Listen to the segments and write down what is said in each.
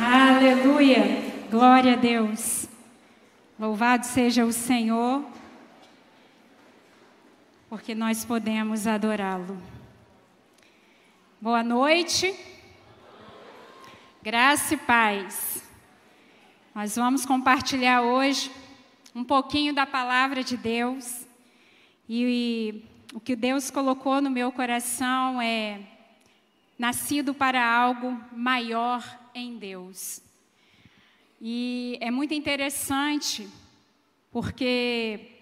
Aleluia. Glória a Deus. Louvado seja o Senhor, porque nós podemos adorá-lo. Boa noite. Graça e paz. Nós vamos compartilhar hoje um pouquinho da palavra de Deus. E o que Deus colocou no meu coração é nascido para algo maior em Deus. E é muito interessante, porque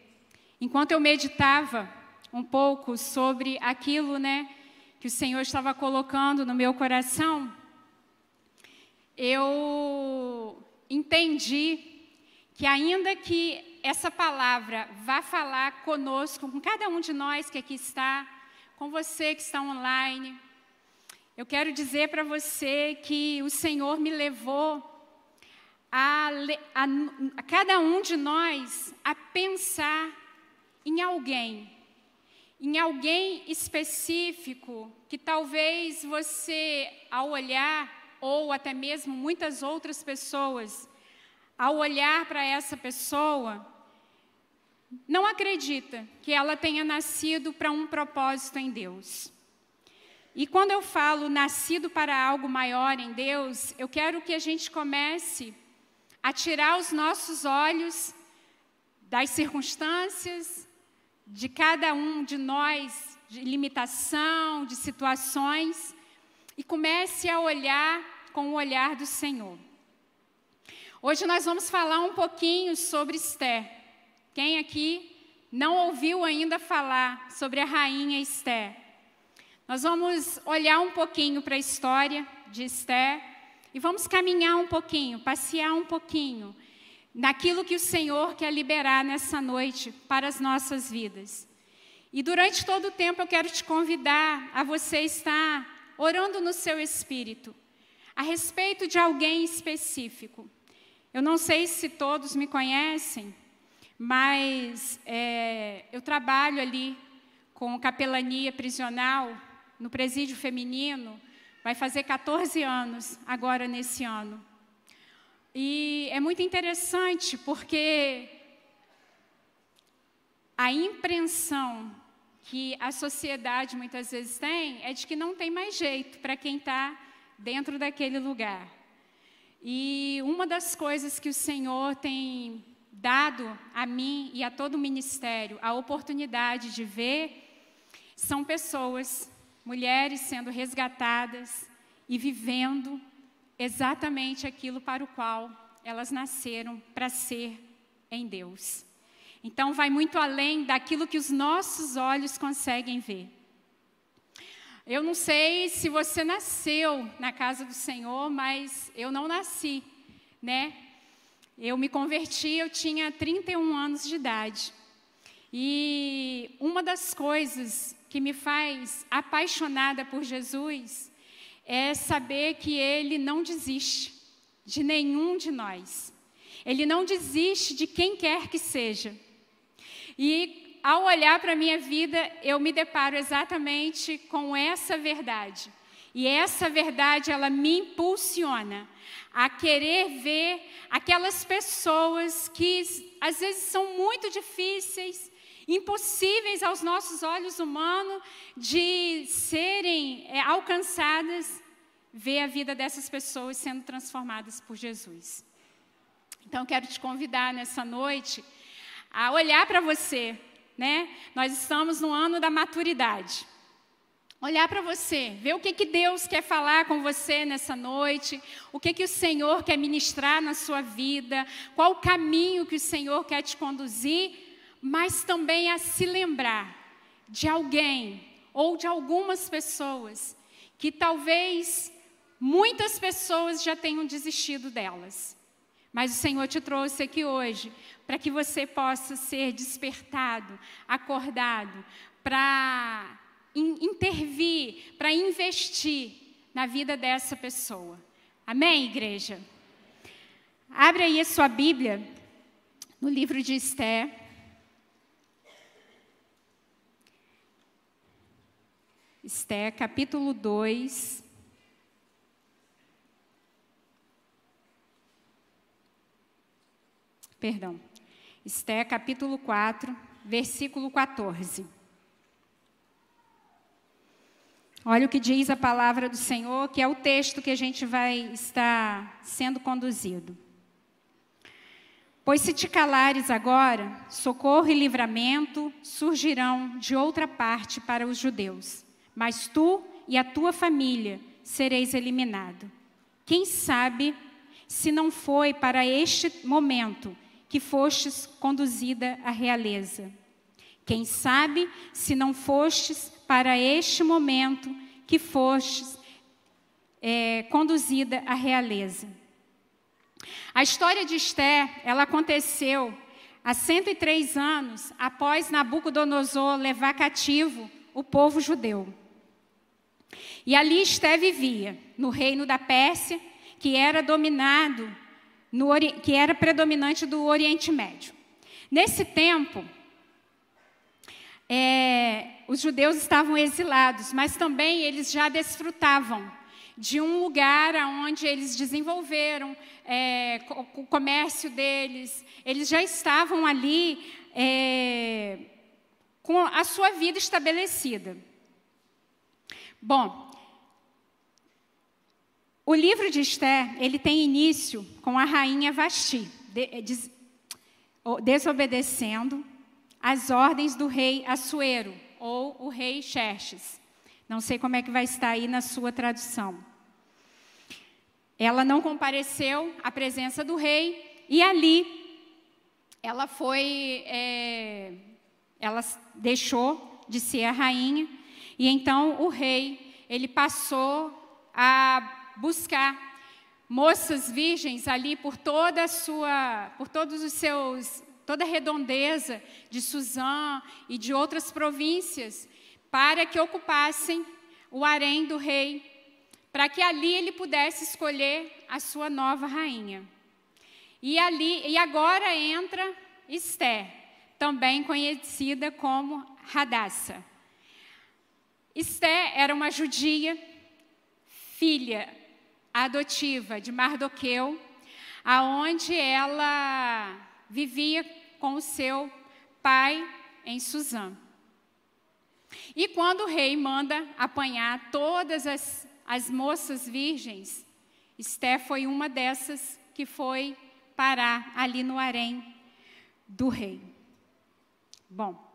enquanto eu meditava um pouco sobre aquilo, né, que o Senhor estava colocando no meu coração, eu entendi que ainda que essa palavra vá falar conosco, com cada um de nós que aqui está, com você que está online, eu quero dizer para você que o Senhor me levou a, a, a, cada um de nós a pensar em alguém, em alguém específico que talvez você, ao olhar, ou até mesmo muitas outras pessoas, ao olhar para essa pessoa, não acredita que ela tenha nascido para um propósito em Deus. E quando eu falo nascido para algo maior em Deus, eu quero que a gente comece a tirar os nossos olhos das circunstâncias, de cada um de nós, de limitação, de situações, e comece a olhar com o olhar do Senhor. Hoje nós vamos falar um pouquinho sobre Esther. Quem aqui não ouviu ainda falar sobre a rainha Esther? Nós vamos olhar um pouquinho para a história de Esther e vamos caminhar um pouquinho, passear um pouquinho naquilo que o Senhor quer liberar nessa noite para as nossas vidas. E durante todo o tempo eu quero te convidar a você estar orando no seu espírito a respeito de alguém específico. Eu não sei se todos me conhecem, mas é, eu trabalho ali com capelania prisional no presídio feminino, vai fazer 14 anos agora nesse ano. E é muito interessante porque a impressão que a sociedade muitas vezes tem é de que não tem mais jeito para quem está dentro daquele lugar. E uma das coisas que o Senhor tem dado a mim e a todo o ministério a oportunidade de ver são pessoas mulheres sendo resgatadas e vivendo exatamente aquilo para o qual elas nasceram para ser em Deus. Então, vai muito além daquilo que os nossos olhos conseguem ver. Eu não sei se você nasceu na casa do Senhor, mas eu não nasci, né? Eu me converti, eu tinha 31 anos de idade. E uma das coisas que me faz apaixonada por Jesus é saber que Ele não desiste de nenhum de nós. Ele não desiste de quem quer que seja. E ao olhar para a minha vida, eu me deparo exatamente com essa verdade. E essa verdade, ela me impulsiona a querer ver aquelas pessoas que às vezes são muito difíceis, impossíveis aos nossos olhos humanos de serem é, alcançadas, ver a vida dessas pessoas sendo transformadas por Jesus. Então, quero te convidar nessa noite a olhar para você, né? Nós estamos no ano da maturidade. Olhar para você, ver o que, que Deus quer falar com você nessa noite, o que, que o Senhor quer ministrar na sua vida, qual o caminho que o Senhor quer te conduzir mas também a se lembrar de alguém ou de algumas pessoas que talvez muitas pessoas já tenham desistido delas. Mas o Senhor te trouxe aqui hoje para que você possa ser despertado, acordado, para intervir, para investir na vida dessa pessoa. Amém, igreja? Abre aí a sua Bíblia no livro de Esther. Capítulo 2. perdão, Esté capítulo 4, versículo 14. Olha o que diz a palavra do Senhor, que é o texto que a gente vai estar sendo conduzido. Pois se te calares agora, socorro e livramento surgirão de outra parte para os judeus, mas tu e a tua família sereis eliminado. Quem sabe se não foi para este momento que fostes conduzida à realeza? Quem sabe se não fostes para este momento que fostes é, conduzida à realeza? A história de Esther, ela aconteceu há 103 anos após Nabucodonosor levar cativo o povo judeu. E ali Esther vivia, no reino da Pérsia, que era dominado no, que era predominante do Oriente Médio. Nesse tempo, é, os judeus estavam exilados, mas também eles já desfrutavam de um lugar onde eles desenvolveram é, o comércio deles, eles já estavam ali é, com a sua vida estabelecida. Bom, o livro de Esther, ele tem início com a rainha Vasti, de, de, desobedecendo as ordens do rei Assuero, ou o rei Xerxes. Não sei como é que vai estar aí na sua tradução. Ela não compareceu à presença do rei e ali ela foi, é, ela deixou de ser a rainha e então o rei ele passou a buscar moças virgens ali por toda a sua, por todos os seus, toda a redondeza de Suzã e de outras províncias, para que ocupassem o harém do rei, para que ali ele pudesse escolher a sua nova rainha. E ali, e agora entra Esther, também conhecida como Radassa. Esther era uma judia, filha adotiva de Mardoqueu, aonde ela vivia com o seu pai em Suzã. E quando o rei manda apanhar todas as, as moças virgens, Esté foi uma dessas que foi parar ali no harém do rei. Bom,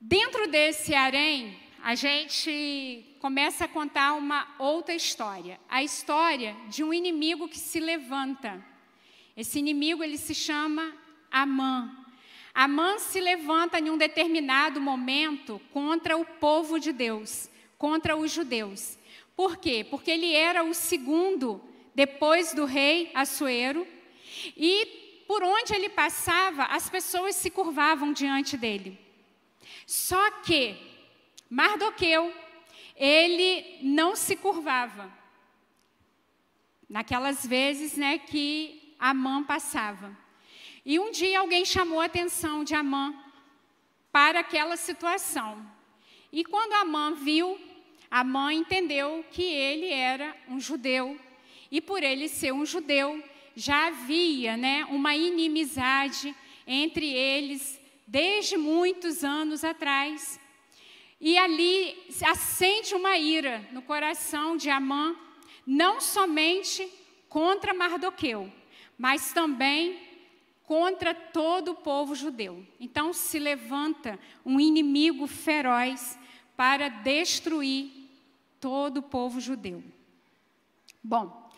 dentro desse harém, a gente começa a contar uma outra história, a história de um inimigo que se levanta. Esse inimigo ele se chama Amã. Amã se levanta em um determinado momento contra o povo de Deus, contra os judeus. Por quê? Porque ele era o segundo depois do rei Assuero e por onde ele passava, as pessoas se curvavam diante dele. Só que Mardoqueu, ele não se curvava. Naquelas vezes né, que Amã passava. E um dia alguém chamou a atenção de Amã para aquela situação. E quando Amã viu, Amã entendeu que ele era um judeu. E por ele ser um judeu, já havia né, uma inimizade entre eles desde muitos anos atrás. E ali acende uma ira no coração de Amã, não somente contra Mardoqueu, mas também contra todo o povo judeu. Então se levanta um inimigo feroz para destruir todo o povo judeu. Bom,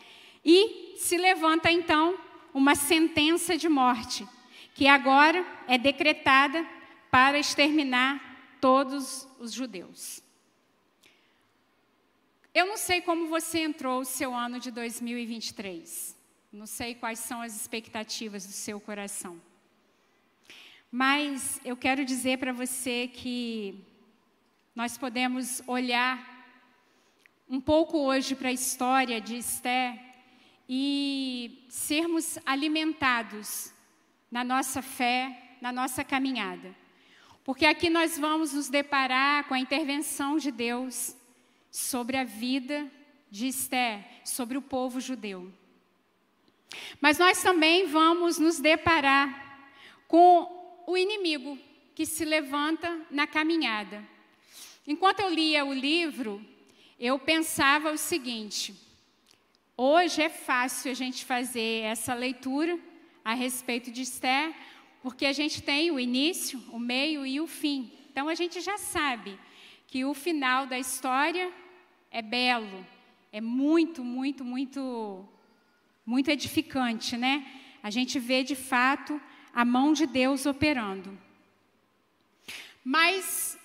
e se levanta então uma sentença de morte, que agora é decretada para exterminar todos os judeus. Eu não sei como você entrou o seu ano de 2023. Não sei quais são as expectativas do seu coração. Mas eu quero dizer para você que nós podemos olhar um pouco hoje para a história de Esther e sermos alimentados na nossa fé, na nossa caminhada. Porque aqui nós vamos nos deparar com a intervenção de Deus sobre a vida de Esther, sobre o povo judeu. Mas nós também vamos nos deparar com o inimigo que se levanta na caminhada. Enquanto eu lia o livro, eu pensava o seguinte: hoje é fácil a gente fazer essa leitura a respeito de Esther, porque a gente tem o início, o meio e o fim. Então a gente já sabe que o final da história é belo, é muito, muito, muito, muito edificante, né? A gente vê de fato a mão de Deus operando. Mas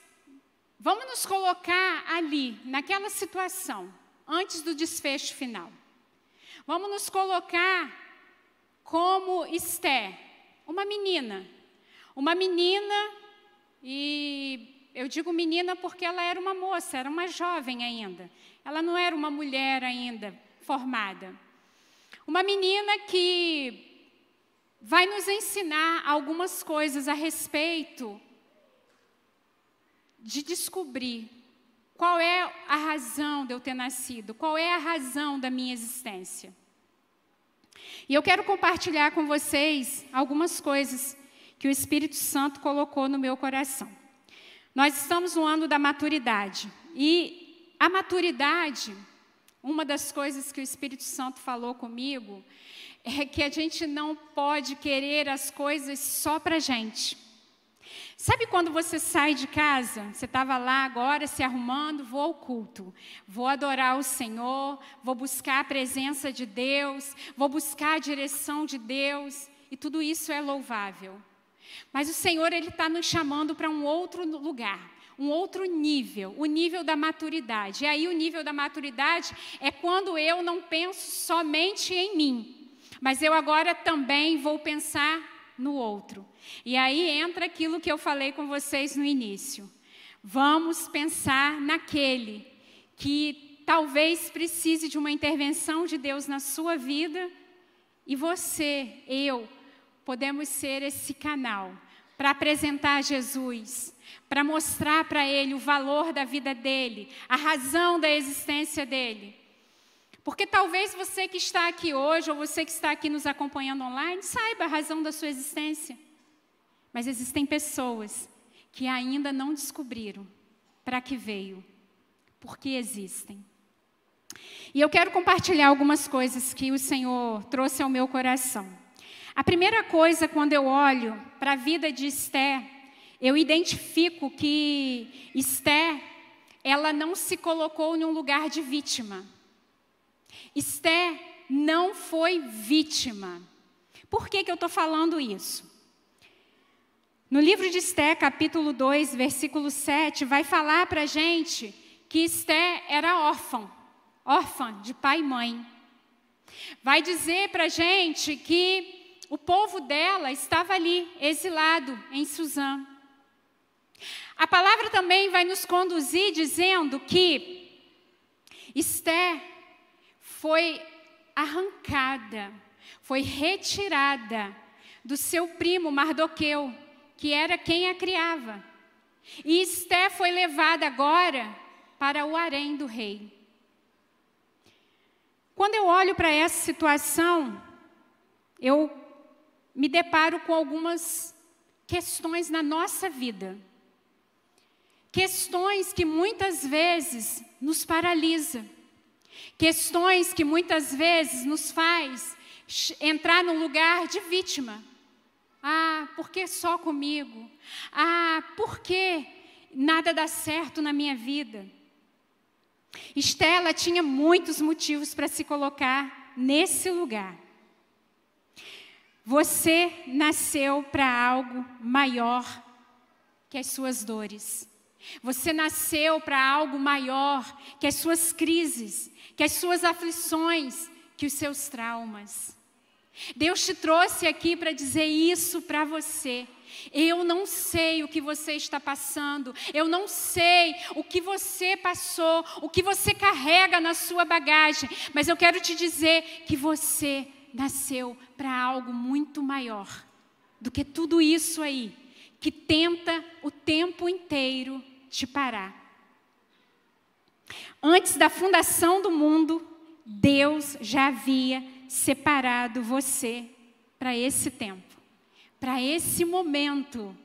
vamos nos colocar ali, naquela situação, antes do desfecho final. Vamos nos colocar como Esther, uma menina. Uma menina, e eu digo menina porque ela era uma moça, era uma jovem ainda. Ela não era uma mulher ainda formada. Uma menina que vai nos ensinar algumas coisas a respeito de descobrir qual é a razão de eu ter nascido, qual é a razão da minha existência. E eu quero compartilhar com vocês algumas coisas que o Espírito Santo colocou no meu coração. Nós estamos no ano da maturidade e a maturidade, uma das coisas que o Espírito Santo falou comigo, é que a gente não pode querer as coisas só para a gente. Sabe quando você sai de casa? Você estava lá agora se arrumando, vou ao culto, vou adorar o Senhor, vou buscar a presença de Deus, vou buscar a direção de Deus, e tudo isso é louvável. Mas o Senhor, Ele está nos chamando para um outro lugar, um outro nível, o nível da maturidade. E aí, o nível da maturidade é quando eu não penso somente em mim, mas eu agora também vou pensar no outro. E aí entra aquilo que eu falei com vocês no início. Vamos pensar naquele que talvez precise de uma intervenção de Deus na sua vida e você, eu, podemos ser esse canal para apresentar Jesus, para mostrar para ele o valor da vida dele, a razão da existência dele. Porque talvez você que está aqui hoje, ou você que está aqui nos acompanhando online, saiba a razão da sua existência. Mas existem pessoas que ainda não descobriram para que veio, por que existem. E eu quero compartilhar algumas coisas que o Senhor trouxe ao meu coração. A primeira coisa, quando eu olho para a vida de Esther, eu identifico que Esther, ela não se colocou num lugar de vítima. Esther não foi vítima. Por que, que eu estou falando isso? No livro de Esther, capítulo 2, versículo 7, vai falar para a gente que Esther era órfã, órfã de pai e mãe. Vai dizer para a gente que o povo dela estava ali, exilado em Suzã. A palavra também vai nos conduzir dizendo que Esther foi arrancada, foi retirada do seu primo Mardoqueu, que era quem a criava. E Esté foi levada agora para o harém do rei. Quando eu olho para essa situação, eu me deparo com algumas questões na nossa vida. Questões que muitas vezes nos paralisam Questões que muitas vezes nos faz entrar no lugar de vítima. Ah, por que só comigo? Ah, por que nada dá certo na minha vida? Estela tinha muitos motivos para se colocar nesse lugar. Você nasceu para algo maior que as suas dores. Você nasceu para algo maior que as suas crises, que as suas aflições, que os seus traumas. Deus te trouxe aqui para dizer isso para você. Eu não sei o que você está passando, eu não sei o que você passou, o que você carrega na sua bagagem, mas eu quero te dizer que você nasceu para algo muito maior do que tudo isso aí, que tenta o tempo inteiro te parar. Antes da fundação do mundo, Deus já havia separado você para esse tempo, para esse momento,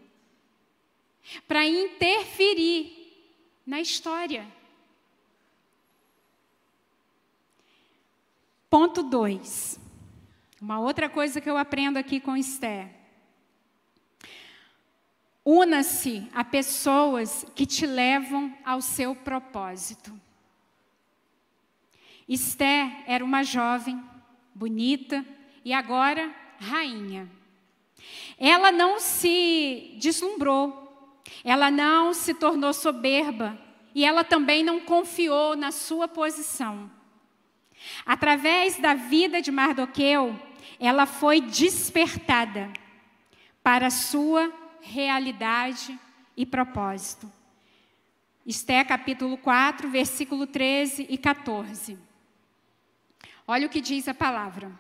para interferir na história. Ponto 2. Uma outra coisa que eu aprendo aqui com Esther. Una-se a pessoas que te levam ao seu propósito. Esther era uma jovem, bonita e agora rainha. Ela não se deslumbrou, ela não se tornou soberba e ela também não confiou na sua posição. Através da vida de Mardoqueu, ela foi despertada para a sua realidade e propósito. Esté capítulo 4, versículo 13 e 14. Olha o que diz a palavra.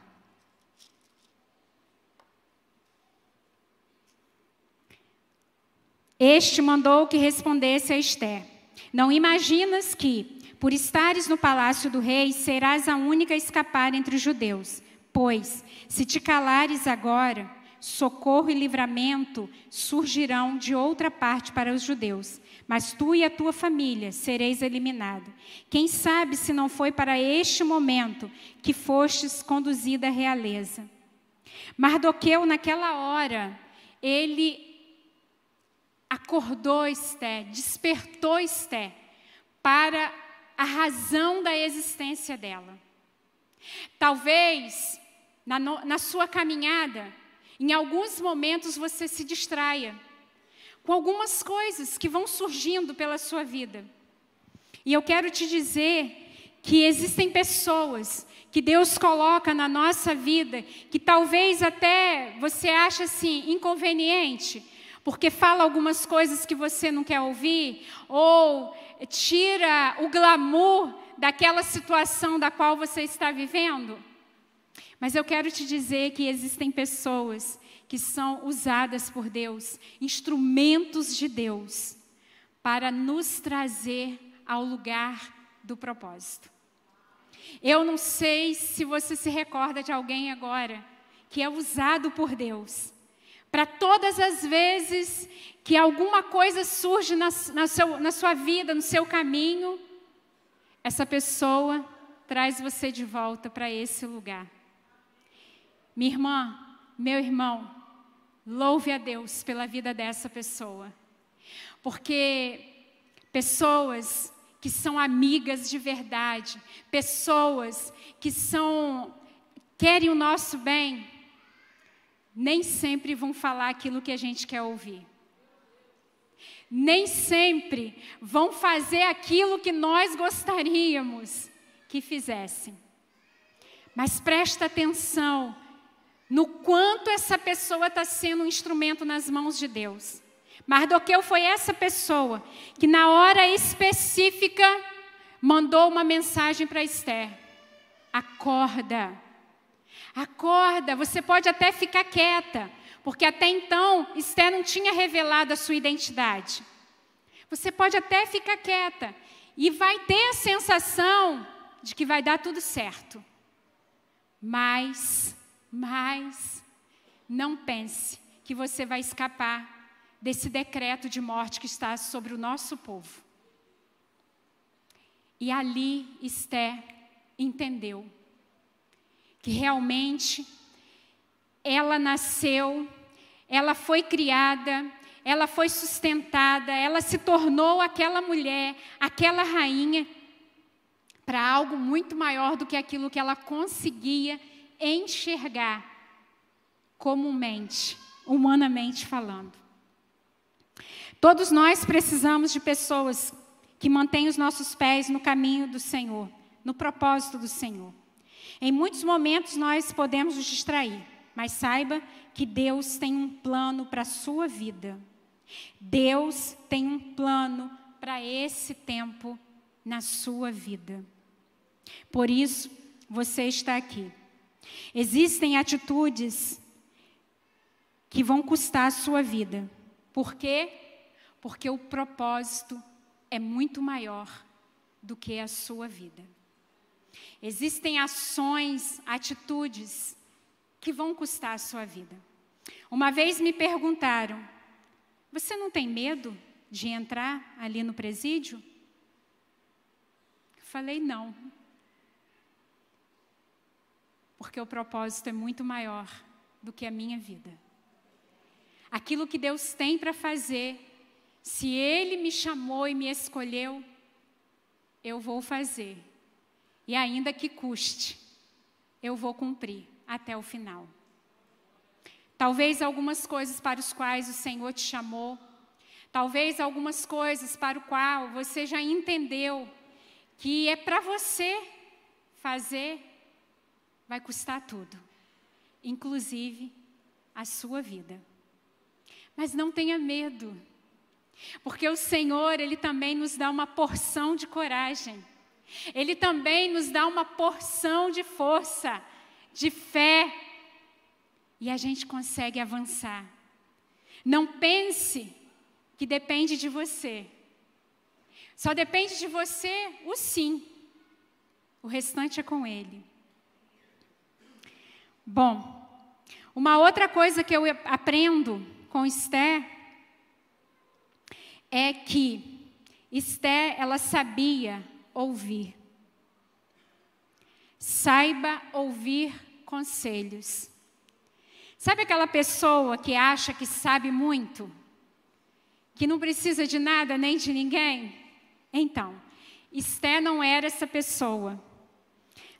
Este mandou que respondesse a Esté: Não imaginas que, por estares no palácio do rei, serás a única a escapar entre os judeus. Pois, se te calares agora, socorro e livramento surgirão de outra parte para os judeus, mas tu e a tua família sereis eliminados. Quem sabe se não foi para este momento que fostes conduzida à realeza. Mardoqueu, naquela hora, ele acordou Esté, despertou Esté para a razão da existência dela. Talvez na, na sua caminhada, em alguns momentos você se distraia com algumas coisas que vão surgindo pela sua vida. E eu quero te dizer que existem pessoas que Deus coloca na nossa vida que talvez até você ache assim inconveniente, porque fala algumas coisas que você não quer ouvir ou tira o glamour daquela situação da qual você está vivendo. Mas eu quero te dizer que existem pessoas que são usadas por Deus, instrumentos de Deus, para nos trazer ao lugar do propósito. Eu não sei se você se recorda de alguém agora que é usado por Deus para todas as vezes que alguma coisa surge na, na, seu, na sua vida, no seu caminho, essa pessoa traz você de volta para esse lugar. Minha irmã, meu irmão, louve a Deus pela vida dessa pessoa. Porque pessoas que são amigas de verdade, pessoas que são querem o nosso bem, nem sempre vão falar aquilo que a gente quer ouvir. Nem sempre vão fazer aquilo que nós gostaríamos que fizessem. Mas presta atenção no quanto essa pessoa está sendo um instrumento nas mãos de Deus. Mardoqueu foi essa pessoa que, na hora específica, mandou uma mensagem para Esther: acorda, acorda, você pode até ficar quieta, porque até então Esther não tinha revelado a sua identidade. Você pode até ficar quieta e vai ter a sensação de que vai dar tudo certo. Mas mas não pense que você vai escapar desse decreto de morte que está sobre o nosso povo. E ali Esté entendeu que realmente ela nasceu, ela foi criada, ela foi sustentada, ela se tornou aquela mulher, aquela rainha, para algo muito maior do que aquilo que ela conseguia enxergar comumente, humanamente falando. Todos nós precisamos de pessoas que mantêm os nossos pés no caminho do Senhor, no propósito do Senhor. Em muitos momentos nós podemos nos distrair, mas saiba que Deus tem um plano para a sua vida. Deus tem um plano para esse tempo na sua vida. Por isso, você está aqui. Existem atitudes que vão custar a sua vida. Por quê? Porque o propósito é muito maior do que a sua vida. Existem ações, atitudes que vão custar a sua vida. Uma vez me perguntaram: Você não tem medo de entrar ali no presídio? Eu falei: Não. Porque o propósito é muito maior do que a minha vida. Aquilo que Deus tem para fazer, se Ele me chamou e me escolheu, eu vou fazer. E ainda que custe, eu vou cumprir até o final. Talvez algumas coisas para as quais o Senhor te chamou, talvez algumas coisas para o qual você já entendeu que é para você fazer, vai custar tudo, inclusive a sua vida. Mas não tenha medo, porque o Senhor, Ele também nos dá uma porção de coragem, Ele também nos dá uma porção de força, de fé, e a gente consegue avançar. Não pense que depende de você. Só depende de você o sim. O restante é com Ele. Bom, uma outra coisa que eu aprendo com Esther é que Esther, ela sabia ouvir. Saiba ouvir conselhos. Sabe aquela pessoa que acha que sabe muito? Que não precisa de nada nem de ninguém? Então, Esté não era essa pessoa.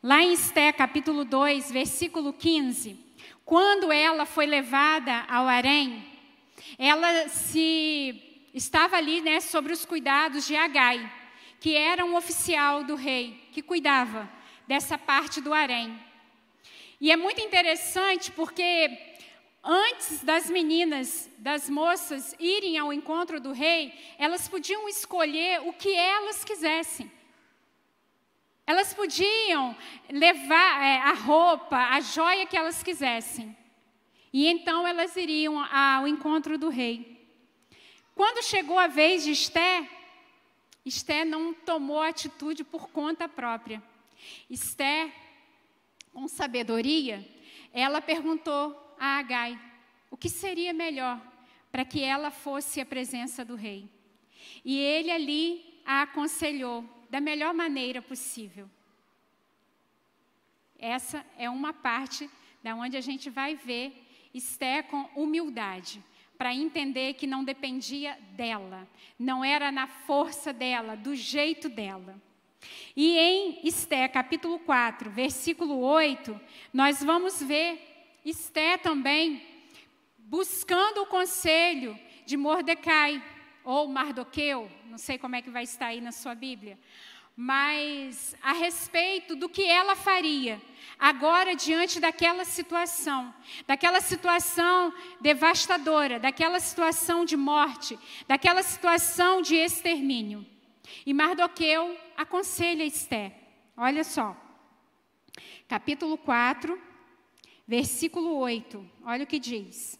Lá em Esté, capítulo 2, versículo 15, quando ela foi levada ao harém, ela se estava ali, né, sobre os cuidados de Agai, que era um oficial do rei, que cuidava dessa parte do harém. E é muito interessante porque Antes das meninas, das moças irem ao encontro do rei, elas podiam escolher o que elas quisessem. Elas podiam levar é, a roupa, a joia que elas quisessem. E então elas iriam ao encontro do rei. Quando chegou a vez de Esté, Esté não tomou atitude por conta própria. Esté, com sabedoria, ela perguntou a Agai o que seria melhor para que ela fosse à presença do rei. E ele ali a aconselhou da melhor maneira possível. Essa é uma parte da onde a gente vai ver Esté com humildade, para entender que não dependia dela, não era na força dela, do jeito dela. E em Esté, capítulo 4, versículo 8, nós vamos ver Esté também, buscando o conselho de Mordecai, ou Mardoqueu, não sei como é que vai estar aí na sua Bíblia, mas a respeito do que ela faria agora diante daquela situação, daquela situação devastadora, daquela situação de morte, daquela situação de extermínio. E Mardoqueu aconselha Esté. Olha só. Capítulo 4, Versículo 8, olha o que diz.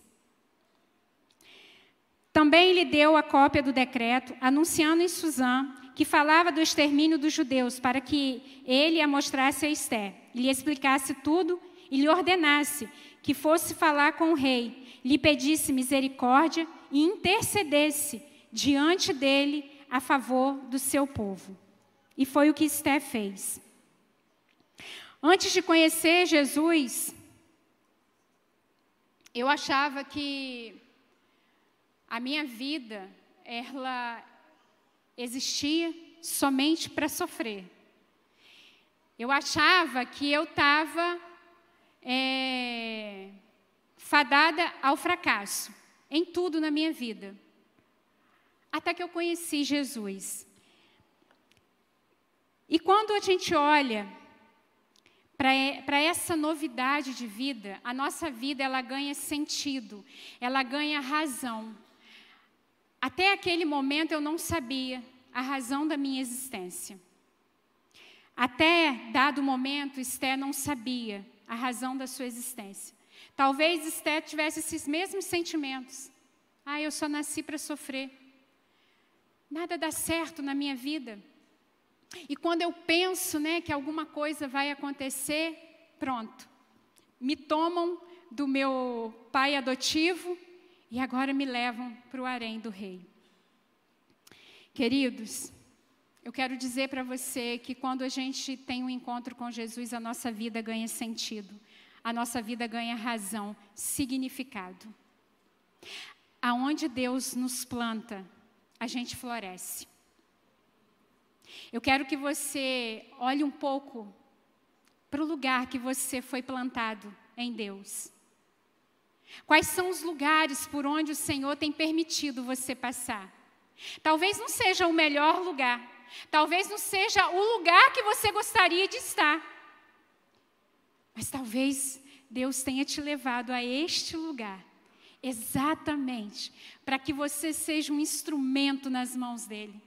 Também lhe deu a cópia do decreto, anunciando em Suzã que falava do extermínio dos judeus, para que ele a mostrasse a Esté, lhe explicasse tudo e lhe ordenasse que fosse falar com o rei, lhe pedisse misericórdia e intercedesse diante dele a favor do seu povo. E foi o que Esté fez. Antes de conhecer Jesus, eu achava que a minha vida ela existia somente para sofrer. Eu achava que eu estava é, fadada ao fracasso em tudo na minha vida. Até que eu conheci Jesus. E quando a gente olha para essa novidade de vida, a nossa vida ela ganha sentido, ela ganha razão. Até aquele momento eu não sabia a razão da minha existência. Até dado momento, Esté não sabia a razão da sua existência. Talvez Esté tivesse esses mesmos sentimentos. Ah, eu só nasci para sofrer. Nada dá certo na minha vida. E quando eu penso, né, que alguma coisa vai acontecer, pronto. Me tomam do meu pai adotivo e agora me levam para o harém do rei. Queridos, eu quero dizer para você que quando a gente tem um encontro com Jesus, a nossa vida ganha sentido, a nossa vida ganha razão, significado. Aonde Deus nos planta, a gente floresce. Eu quero que você olhe um pouco para o lugar que você foi plantado em Deus. Quais são os lugares por onde o Senhor tem permitido você passar? Talvez não seja o melhor lugar, talvez não seja o lugar que você gostaria de estar, mas talvez Deus tenha te levado a este lugar, exatamente para que você seja um instrumento nas mãos dEle,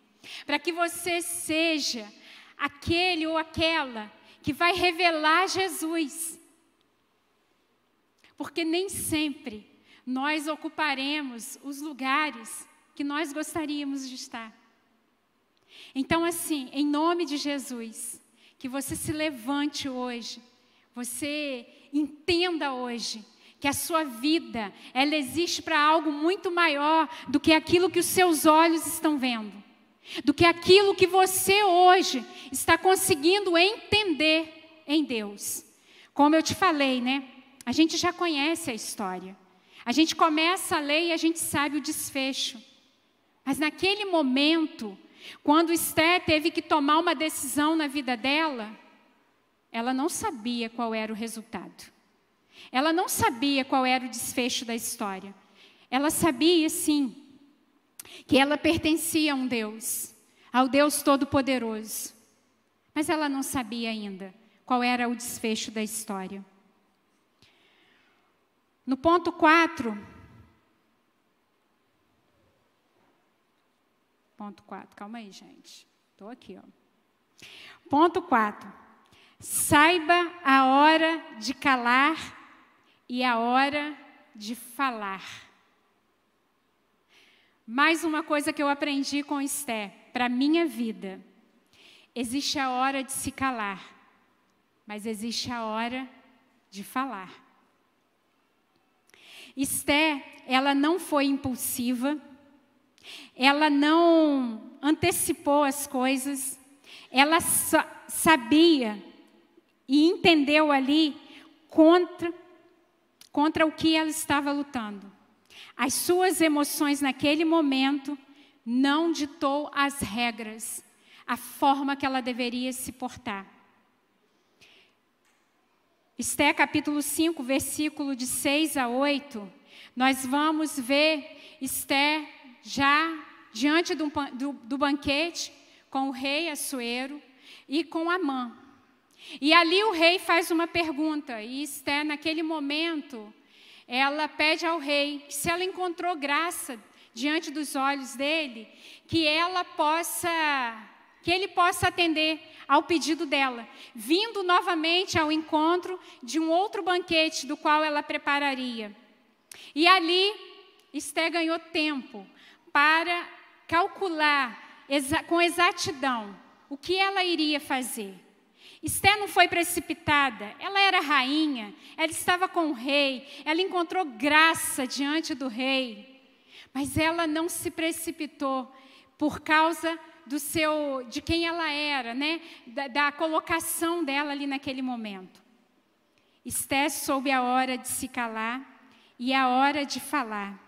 para que você seja aquele ou aquela que vai revelar Jesus. Porque nem sempre nós ocuparemos os lugares que nós gostaríamos de estar. Então, assim, em nome de Jesus, que você se levante hoje, você entenda hoje que a sua vida, ela existe para algo muito maior do que aquilo que os seus olhos estão vendo, do que aquilo que você hoje está conseguindo entender em Deus. Como eu te falei, né? A gente já conhece a história. A gente começa a ler e a gente sabe o desfecho. Mas naquele momento, quando Esther teve que tomar uma decisão na vida dela, ela não sabia qual era o resultado. Ela não sabia qual era o desfecho da história. Ela sabia, sim, que ela pertencia a um Deus, ao Deus Todo-Poderoso. Mas ela não sabia ainda qual era o desfecho da história. No ponto 4, Ponto 4. Calma aí, gente. Estou aqui, ó. Ponto 4. Saiba a hora de calar e a hora de falar. Mais uma coisa que eu aprendi com Esté, para a minha vida. Existe a hora de se calar, mas existe a hora de falar. Esté, ela não foi impulsiva, ela não antecipou as coisas, ela sabia e entendeu ali contra, contra o que ela estava lutando. As suas emoções naquele momento não ditou as regras, a forma que ela deveria se portar. Esté capítulo 5, versículo de 6 a 8, nós vamos ver Esté já diante do, do, do banquete com o rei Assuero e com Amã. E ali o rei faz uma pergunta, e Esther, naquele momento, ela pede ao rei que se ela encontrou graça diante dos olhos dele, que ela possa, que ele possa atender ao pedido dela, vindo novamente ao encontro de um outro banquete do qual ela prepararia. E ali Esther ganhou tempo para calcular exa com exatidão o que ela iria fazer. Esther não foi precipitada, ela era rainha, ela estava com o rei, ela encontrou graça diante do rei, mas ela não se precipitou por causa do seu, de quem ela era, né? da, da colocação dela ali naquele momento. Esté soube a hora de se calar e a hora de falar.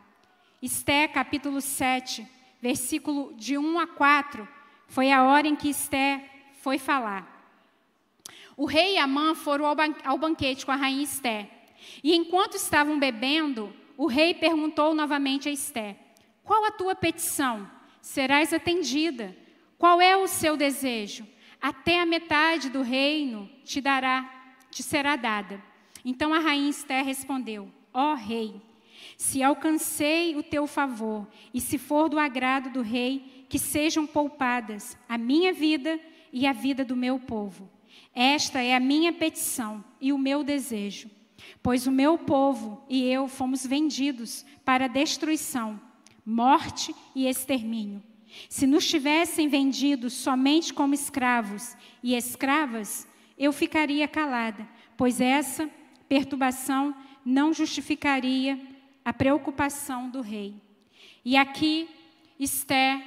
Esté, capítulo 7, versículo de 1 a 4, foi a hora em que Esté foi falar. O rei e Amã foram ao, ban ao banquete com a rainha Esté. E enquanto estavam bebendo, o rei perguntou novamente a Esté: Qual a tua petição? Serás atendida. Qual é o seu desejo? Até a metade do reino te dará, te será dada. Então a rainha Esté respondeu: Ó oh, rei, se alcancei o teu favor, e se for do agrado do rei, que sejam poupadas a minha vida e a vida do meu povo. Esta é a minha petição e o meu desejo, pois o meu povo e eu fomos vendidos para destruição, morte e extermínio. Se nos tivessem vendido somente como escravos e escravas, eu ficaria calada, pois essa perturbação não justificaria a preocupação do rei. E aqui Esther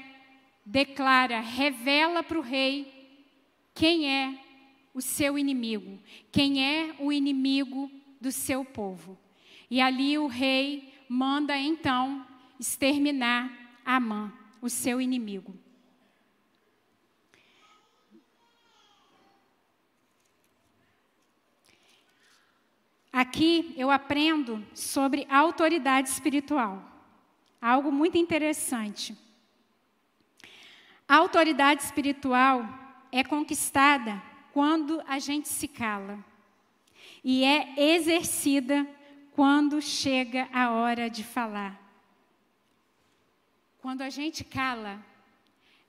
declara, revela para o rei quem é o seu inimigo, quem é o inimigo do seu povo. E ali o rei manda então exterminar Amã, o seu inimigo. Aqui eu aprendo sobre autoridade espiritual. Algo muito interessante. A autoridade espiritual é conquistada quando a gente se cala e é exercida quando chega a hora de falar. Quando a gente cala,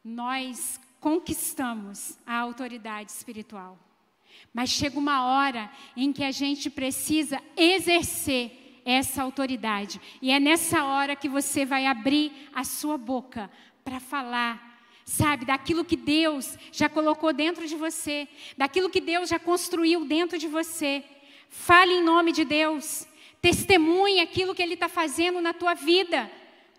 nós conquistamos a autoridade espiritual. Mas chega uma hora em que a gente precisa exercer essa autoridade. E é nessa hora que você vai abrir a sua boca para falar, sabe, daquilo que Deus já colocou dentro de você, daquilo que Deus já construiu dentro de você. Fale em nome de Deus. Testemunhe aquilo que Ele está fazendo na tua vida,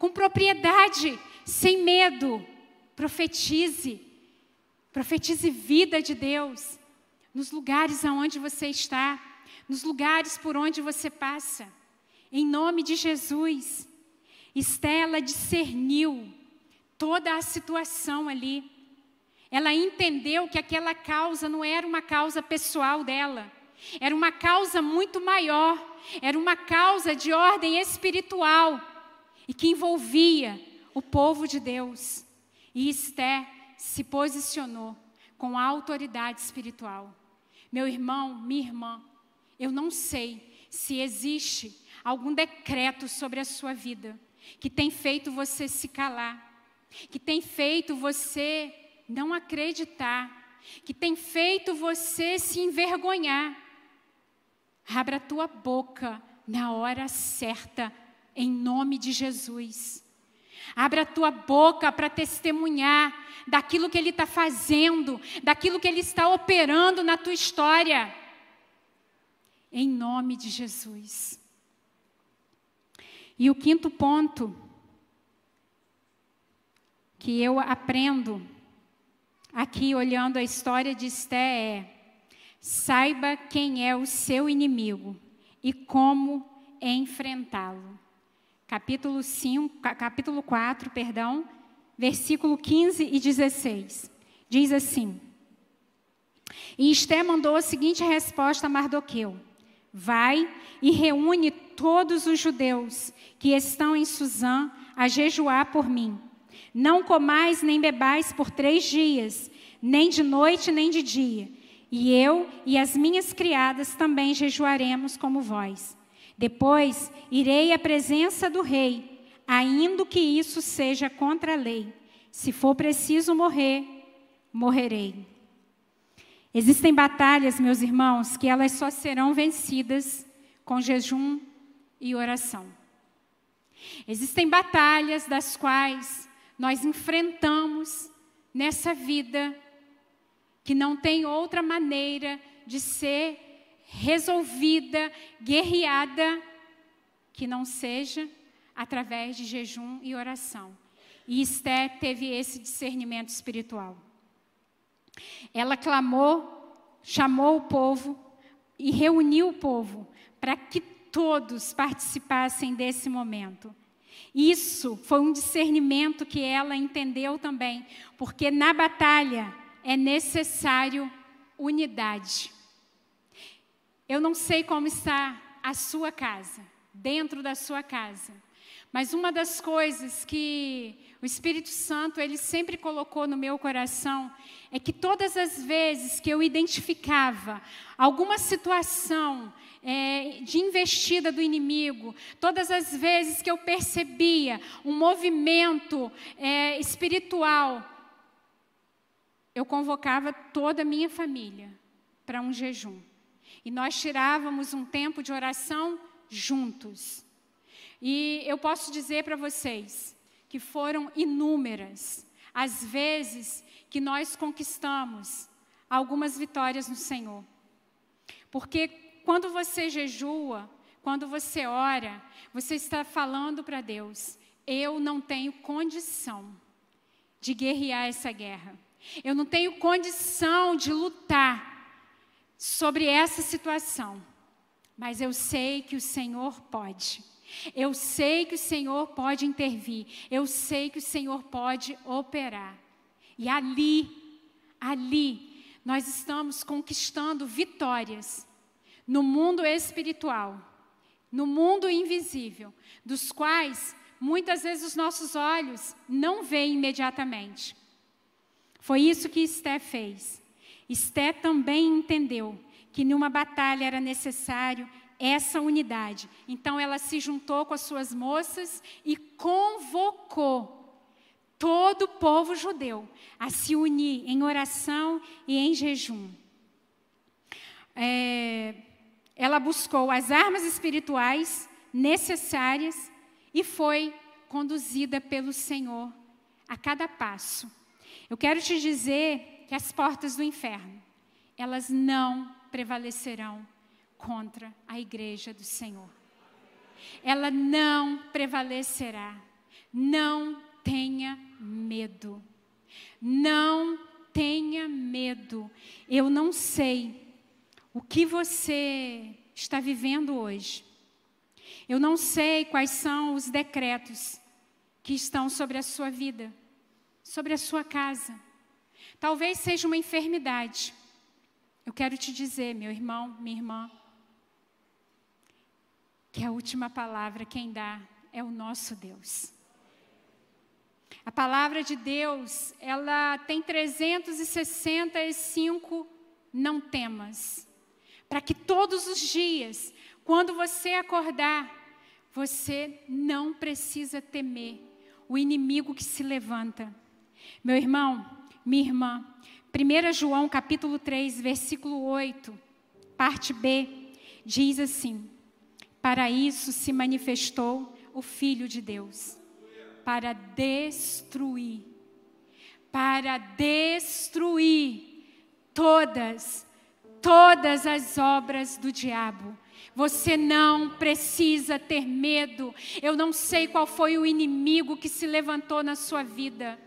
com propriedade, sem medo. Profetize. Profetize vida de Deus nos lugares aonde você está, nos lugares por onde você passa. Em nome de Jesus. Estela discerniu toda a situação ali. Ela entendeu que aquela causa não era uma causa pessoal dela, era uma causa muito maior, era uma causa de ordem espiritual e que envolvia o povo de Deus. E Esté se posicionou com a autoridade espiritual. Meu irmão, minha irmã, eu não sei se existe algum decreto sobre a sua vida que tem feito você se calar, que tem feito você não acreditar, que tem feito você se envergonhar. Abra a tua boca na hora certa, em nome de Jesus. Abra a tua boca para testemunhar daquilo que Ele está fazendo, daquilo que Ele está operando na tua história. Em nome de Jesus. E o quinto ponto que eu aprendo aqui olhando a história de Esté é: saiba quem é o seu inimigo e como enfrentá-lo capítulo 5, capítulo 4, perdão, versículo 15 e 16. Diz assim: E Esté mandou a seguinte resposta a Mardoqueu: Vai e reúne todos os judeus que estão em Suzã a jejuar por mim. Não comais nem bebais por três dias, nem de noite nem de dia. E eu e as minhas criadas também jejuaremos como vós. Depois irei à presença do rei, ainda que isso seja contra a lei. Se for preciso morrer, morrerei. Existem batalhas, meus irmãos, que elas só serão vencidas com jejum e oração. Existem batalhas das quais nós enfrentamos nessa vida que não tem outra maneira de ser resolvida, guerreada, que não seja através de jejum e oração. E Esté teve esse discernimento espiritual. Ela clamou, chamou o povo e reuniu o povo para que todos participassem desse momento. Isso foi um discernimento que ela entendeu também, porque na batalha é necessário unidade. Eu não sei como está a sua casa, dentro da sua casa. Mas uma das coisas que o Espírito Santo ele sempre colocou no meu coração é que todas as vezes que eu identificava alguma situação é, de investida do inimigo, todas as vezes que eu percebia um movimento é, espiritual, eu convocava toda a minha família para um jejum. E nós tirávamos um tempo de oração juntos. E eu posso dizer para vocês que foram inúmeras às vezes que nós conquistamos algumas vitórias no Senhor. Porque quando você jejua, quando você ora, você está falando para Deus: eu não tenho condição de guerrear essa guerra. Eu não tenho condição de lutar sobre essa situação. Mas eu sei que o Senhor pode. Eu sei que o Senhor pode intervir. Eu sei que o Senhor pode operar. E ali, ali, nós estamos conquistando vitórias no mundo espiritual, no mundo invisível, dos quais muitas vezes os nossos olhos não veem imediatamente. Foi isso que Esté fez. Esté também entendeu que numa batalha era necessário essa unidade. Então ela se juntou com as suas moças e convocou todo o povo judeu a se unir em oração e em jejum. É, ela buscou as armas espirituais necessárias e foi conduzida pelo Senhor a cada passo. Eu quero te dizer que as portas do inferno, elas não prevalecerão contra a igreja do Senhor. Ela não prevalecerá. Não tenha medo. Não tenha medo. Eu não sei o que você está vivendo hoje. Eu não sei quais são os decretos que estão sobre a sua vida, sobre a sua casa. Talvez seja uma enfermidade. Eu quero te dizer, meu irmão, minha irmã, que a última palavra quem dá é o nosso Deus. A palavra de Deus, ela tem 365 não temas. Para que todos os dias, quando você acordar, você não precisa temer o inimigo que se levanta. Meu irmão, minha irmã, 1 João capítulo 3, versículo 8, parte B, diz assim: para isso se manifestou o Filho de Deus para destruir, para destruir todas, todas as obras do diabo. Você não precisa ter medo. Eu não sei qual foi o inimigo que se levantou na sua vida.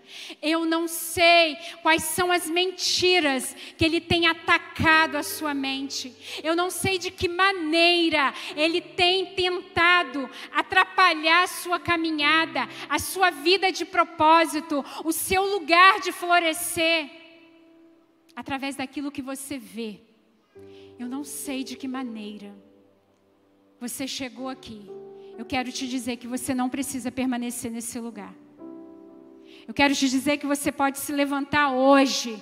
Eu não sei quais são as mentiras que ele tem atacado a sua mente. Eu não sei de que maneira ele tem tentado atrapalhar a sua caminhada, a sua vida de propósito, o seu lugar de florescer através daquilo que você vê. Eu não sei de que maneira. Você chegou aqui. Eu quero te dizer que você não precisa permanecer nesse lugar. Eu quero te dizer que você pode se levantar hoje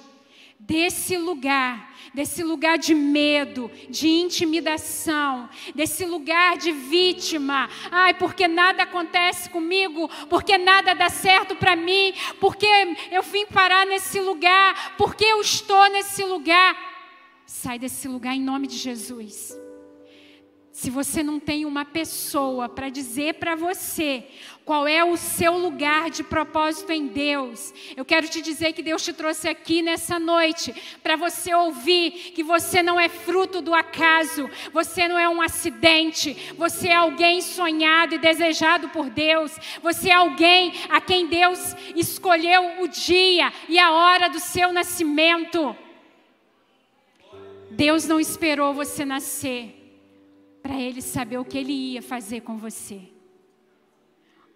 desse lugar, desse lugar de medo, de intimidação, desse lugar de vítima. Ai, porque nada acontece comigo, porque nada dá certo para mim, porque eu vim parar nesse lugar, porque eu estou nesse lugar. Sai desse lugar em nome de Jesus. Se você não tem uma pessoa para dizer para você qual é o seu lugar de propósito em Deus, eu quero te dizer que Deus te trouxe aqui nessa noite para você ouvir que você não é fruto do acaso, você não é um acidente, você é alguém sonhado e desejado por Deus, você é alguém a quem Deus escolheu o dia e a hora do seu nascimento. Deus não esperou você nascer para ele saber o que ele ia fazer com você.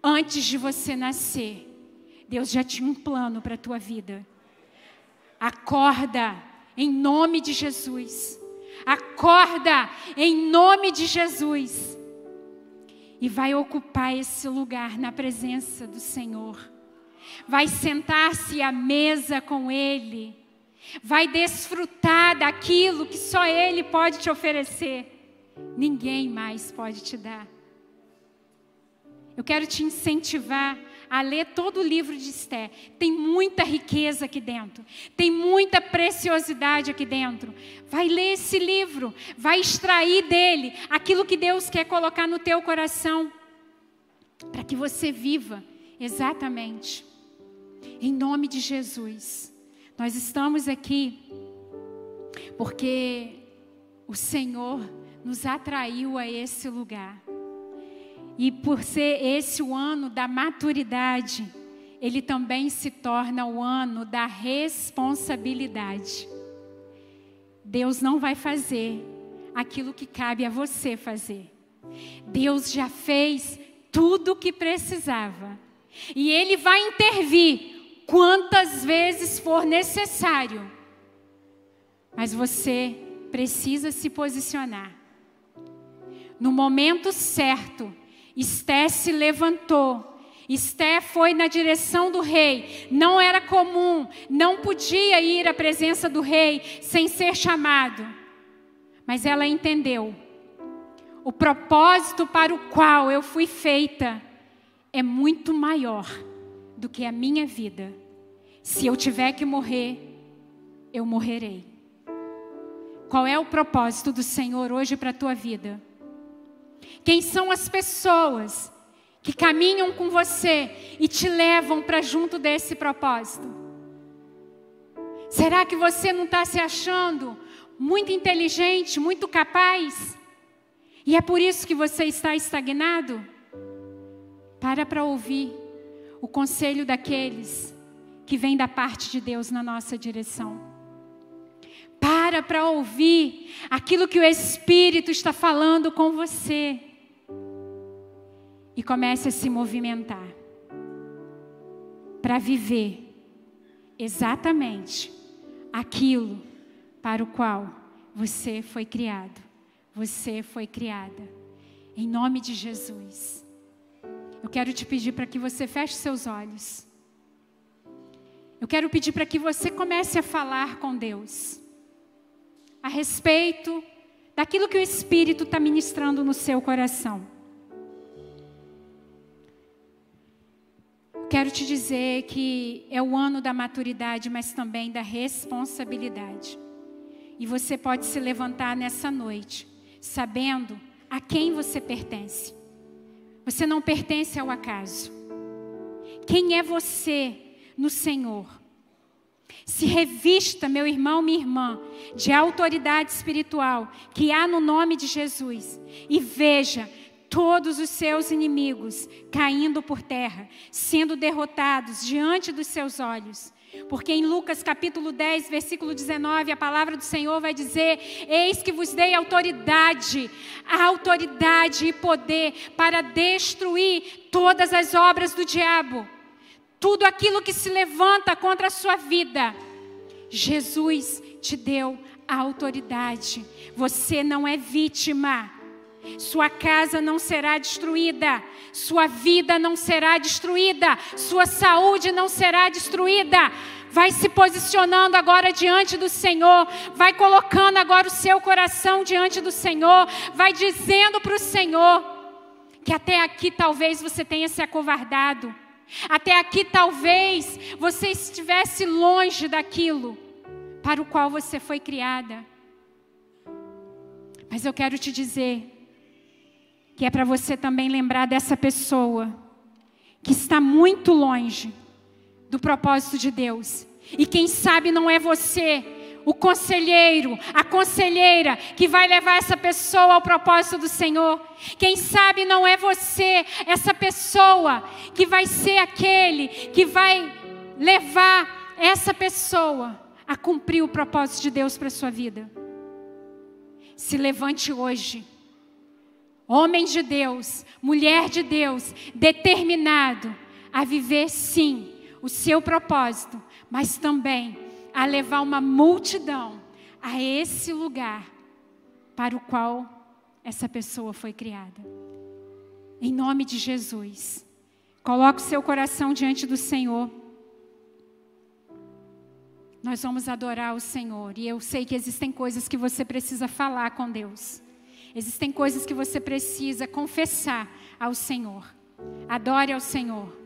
Antes de você nascer, Deus já tinha um plano para a tua vida. Acorda em nome de Jesus. Acorda em nome de Jesus. E vai ocupar esse lugar na presença do Senhor. Vai sentar-se à mesa com Ele. Vai desfrutar daquilo que só Ele pode te oferecer ninguém mais pode te dar. Eu quero te incentivar a ler todo o livro de Esté. Tem muita riqueza aqui dentro, tem muita preciosidade aqui dentro. Vai ler esse livro, vai extrair dele aquilo que Deus quer colocar no teu coração, para que você viva exatamente Em nome de Jesus. Nós estamos aqui porque o Senhor nos atraiu a esse lugar. E por ser esse o ano da maturidade, ele também se torna o ano da responsabilidade. Deus não vai fazer aquilo que cabe a você fazer. Deus já fez tudo o que precisava. E Ele vai intervir quantas vezes for necessário. Mas você precisa se posicionar. No momento certo, Esté se levantou. Esté foi na direção do rei. Não era comum, não podia ir à presença do rei sem ser chamado. Mas ela entendeu. O propósito para o qual eu fui feita é muito maior do que a minha vida. Se eu tiver que morrer, eu morrerei. Qual é o propósito do Senhor hoje para a tua vida? Quem são as pessoas que caminham com você e te levam para junto desse propósito? Será que você não está se achando muito inteligente, muito capaz? E é por isso que você está estagnado? Para para ouvir o conselho daqueles que vem da parte de Deus na nossa direção. Para para ouvir aquilo que o Espírito está falando com você e comece a se movimentar para viver exatamente aquilo para o qual você foi criado, você foi criada. Em nome de Jesus. Eu quero te pedir para que você feche seus olhos. Eu quero pedir para que você comece a falar com Deus a respeito daquilo que o Espírito está ministrando no seu coração. Quero te dizer que é o ano da maturidade, mas também da responsabilidade. E você pode se levantar nessa noite, sabendo a quem você pertence. Você não pertence ao acaso. Quem é você no Senhor? Se revista, meu irmão, minha irmã, de autoridade espiritual que há no nome de Jesus e veja todos os seus inimigos caindo por terra, sendo derrotados diante dos seus olhos. Porque em Lucas capítulo 10, versículo 19, a palavra do Senhor vai dizer: Eis que vos dei autoridade, autoridade e poder para destruir todas as obras do diabo, tudo aquilo que se levanta contra a sua vida. Jesus te deu a autoridade. Você não é vítima. Sua casa não será destruída, sua vida não será destruída, sua saúde não será destruída. Vai se posicionando agora diante do Senhor, vai colocando agora o seu coração diante do Senhor, vai dizendo para o Senhor que até aqui talvez você tenha se acovardado, até aqui talvez você estivesse longe daquilo para o qual você foi criada. Mas eu quero te dizer que é para você também lembrar dessa pessoa que está muito longe do propósito de Deus. E quem sabe não é você, o conselheiro, a conselheira que vai levar essa pessoa ao propósito do Senhor. Quem sabe não é você, essa pessoa que vai ser aquele que vai levar essa pessoa a cumprir o propósito de Deus para sua vida. Se levante hoje homem de Deus, mulher de Deus, determinado a viver sim o seu propósito, mas também a levar uma multidão a esse lugar para o qual essa pessoa foi criada. Em nome de Jesus, coloque o seu coração diante do Senhor. Nós vamos adorar o Senhor e eu sei que existem coisas que você precisa falar com Deus. Existem coisas que você precisa confessar ao Senhor. Adore ao Senhor.